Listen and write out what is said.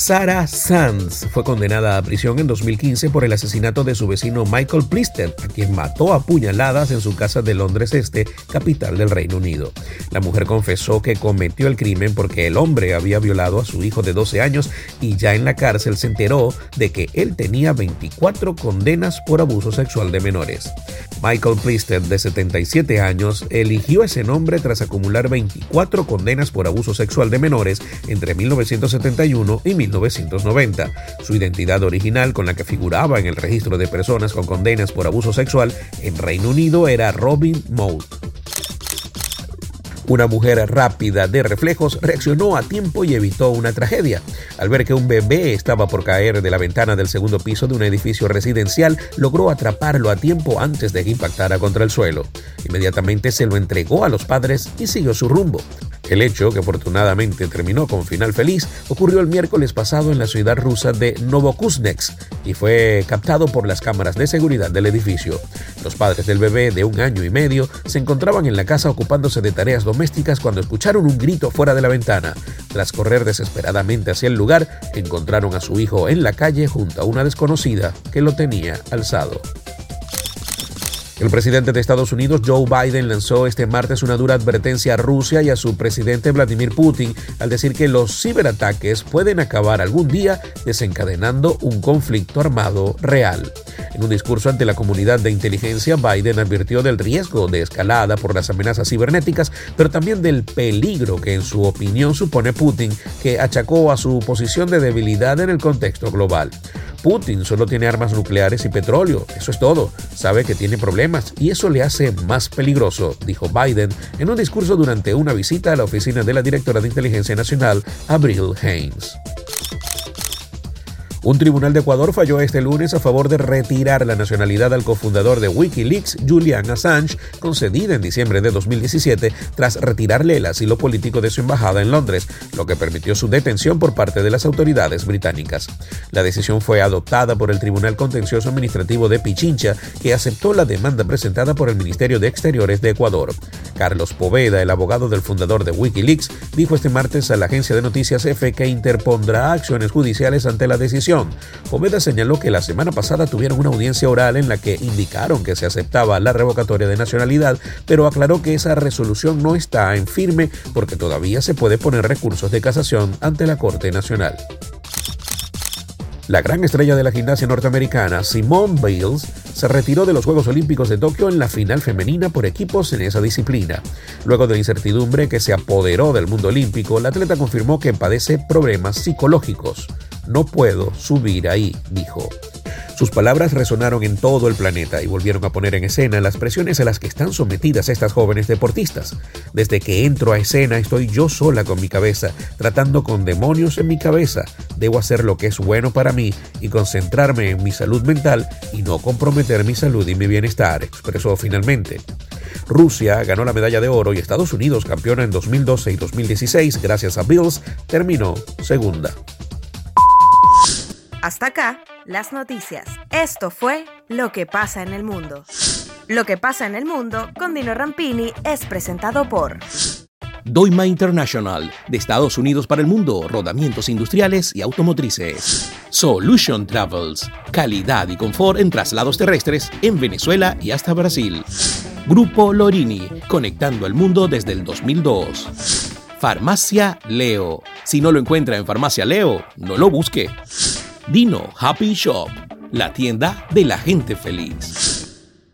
Sarah Sands fue condenada a prisión en 2015 por el asesinato de su vecino Michael Plister, a quien mató a puñaladas en su casa de Londres Este, capital del Reino Unido. La mujer confesó que cometió el crimen porque el hombre había violado a su hijo de 12 años y ya en la cárcel se enteró de que él tenía 24 condenas por abuso sexual de menores. Michael Plister, de 77 años, eligió ese nombre tras acumular 24 condenas por abuso sexual de menores entre 1971 y 1990. Su identidad original con la que figuraba en el registro de personas con condenas por abuso sexual en Reino Unido era Robin Mould. Una mujer rápida de reflejos reaccionó a tiempo y evitó una tragedia. Al ver que un bebé estaba por caer de la ventana del segundo piso de un edificio residencial, logró atraparlo a tiempo antes de que impactara contra el suelo. Inmediatamente se lo entregó a los padres y siguió su rumbo. El hecho, que afortunadamente terminó con final feliz, ocurrió el miércoles pasado en la ciudad rusa de Novokuznetsk y fue captado por las cámaras de seguridad del edificio. Los padres del bebé de un año y medio se encontraban en la casa ocupándose de tareas domésticas cuando escucharon un grito fuera de la ventana. Tras correr desesperadamente hacia el lugar, encontraron a su hijo en la calle junto a una desconocida que lo tenía alzado. El presidente de Estados Unidos, Joe Biden, lanzó este martes una dura advertencia a Rusia y a su presidente Vladimir Putin al decir que los ciberataques pueden acabar algún día desencadenando un conflicto armado real. En un discurso ante la comunidad de inteligencia, Biden advirtió del riesgo de escalada por las amenazas cibernéticas, pero también del peligro que en su opinión supone Putin, que achacó a su posición de debilidad en el contexto global. Putin solo tiene armas nucleares y petróleo, eso es todo. Sabe que tiene problemas y eso le hace más peligroso, dijo Biden en un discurso durante una visita a la oficina de la directora de Inteligencia Nacional, Abril Haynes. Un tribunal de Ecuador falló este lunes a favor de retirar la nacionalidad al cofundador de Wikileaks, Julian Assange, concedida en diciembre de 2017 tras retirarle el asilo político de su embajada en Londres, lo que permitió su detención por parte de las autoridades británicas. La decisión fue adoptada por el Tribunal Contencioso Administrativo de Pichincha, que aceptó la demanda presentada por el Ministerio de Exteriores de Ecuador. Carlos Poveda, el abogado del fundador de Wikileaks, dijo este martes a la agencia de noticias EFE que interpondrá acciones judiciales ante la decisión Poveda señaló que la semana pasada tuvieron una audiencia oral en la que indicaron que se aceptaba la revocatoria de nacionalidad, pero aclaró que esa resolución no está en firme porque todavía se puede poner recursos de casación ante la Corte Nacional. La gran estrella de la gimnasia norteamericana, Simone Biles, se retiró de los Juegos Olímpicos de Tokio en la final femenina por equipos en esa disciplina. Luego de la incertidumbre que se apoderó del mundo olímpico, la atleta confirmó que padece problemas psicológicos. No puedo subir ahí, dijo. Sus palabras resonaron en todo el planeta y volvieron a poner en escena las presiones a las que están sometidas estas jóvenes deportistas. Desde que entro a escena estoy yo sola con mi cabeza, tratando con demonios en mi cabeza. Debo hacer lo que es bueno para mí y concentrarme en mi salud mental y no comprometer mi salud y mi bienestar, expresó finalmente. Rusia ganó la medalla de oro y Estados Unidos, campeona en 2012 y 2016 gracias a Bills, terminó segunda. Hasta acá, las noticias. Esto fue Lo que pasa en el mundo. Lo que pasa en el mundo con Dino Rampini es presentado por Doima International, de Estados Unidos para el mundo, rodamientos industriales y automotrices. Solution Travels, calidad y confort en traslados terrestres en Venezuela y hasta Brasil. Grupo Lorini, conectando al mundo desde el 2002. Farmacia Leo. Si no lo encuentra en Farmacia Leo, no lo busque. Dino Happy Shop, la tienda de la gente feliz.